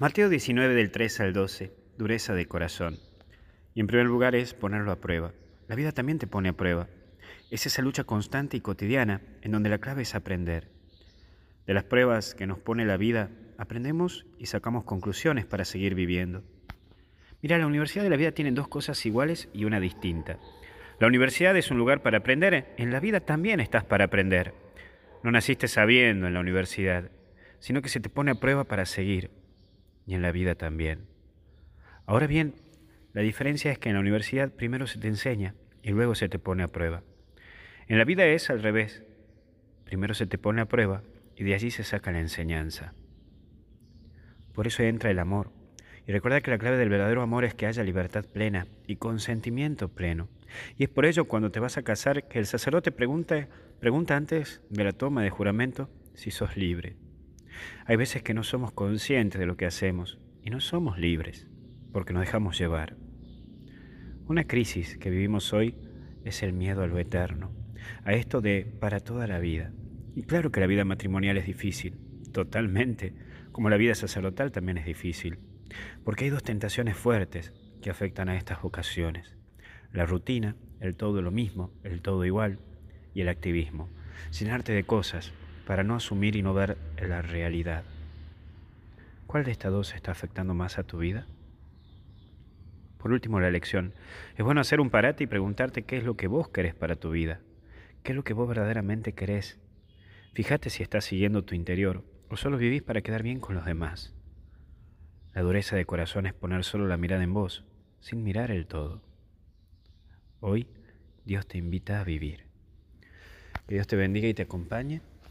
Mateo 19 del 3 al 12, dureza de corazón. Y en primer lugar es ponerlo a prueba. La vida también te pone a prueba. Es esa lucha constante y cotidiana en donde la clave es aprender. De las pruebas que nos pone la vida, aprendemos y sacamos conclusiones para seguir viviendo. Mira, la universidad de la vida tiene dos cosas iguales y una distinta. La universidad es un lugar para aprender, en la vida también estás para aprender. No naciste sabiendo en la universidad, sino que se te pone a prueba para seguir y en la vida también. Ahora bien, la diferencia es que en la universidad primero se te enseña y luego se te pone a prueba. En la vida es al revés. Primero se te pone a prueba y de allí se saca la enseñanza. Por eso entra el amor. Y recuerda que la clave del verdadero amor es que haya libertad plena y consentimiento pleno. Y es por ello cuando te vas a casar que el sacerdote pregunta, antes de la toma de juramento si sos libre. Hay veces que no somos conscientes de lo que hacemos y no somos libres porque nos dejamos llevar. Una crisis que vivimos hoy es el miedo a lo eterno, a esto de para toda la vida. Y claro que la vida matrimonial es difícil, totalmente, como la vida sacerdotal también es difícil, porque hay dos tentaciones fuertes que afectan a estas vocaciones. La rutina, el todo lo mismo, el todo igual, y el activismo, sin arte de cosas, para no asumir y no ver la realidad. ¿Cuál de estas dos está afectando más a tu vida? Por último, la elección. Es bueno hacer un parate y preguntarte qué es lo que vos querés para tu vida, qué es lo que vos verdaderamente querés. Fíjate si estás siguiendo tu interior o solo vivís para quedar bien con los demás. La dureza de corazón es poner solo la mirada en vos, sin mirar el todo. Hoy Dios te invita a vivir. Que Dios te bendiga y te acompañe.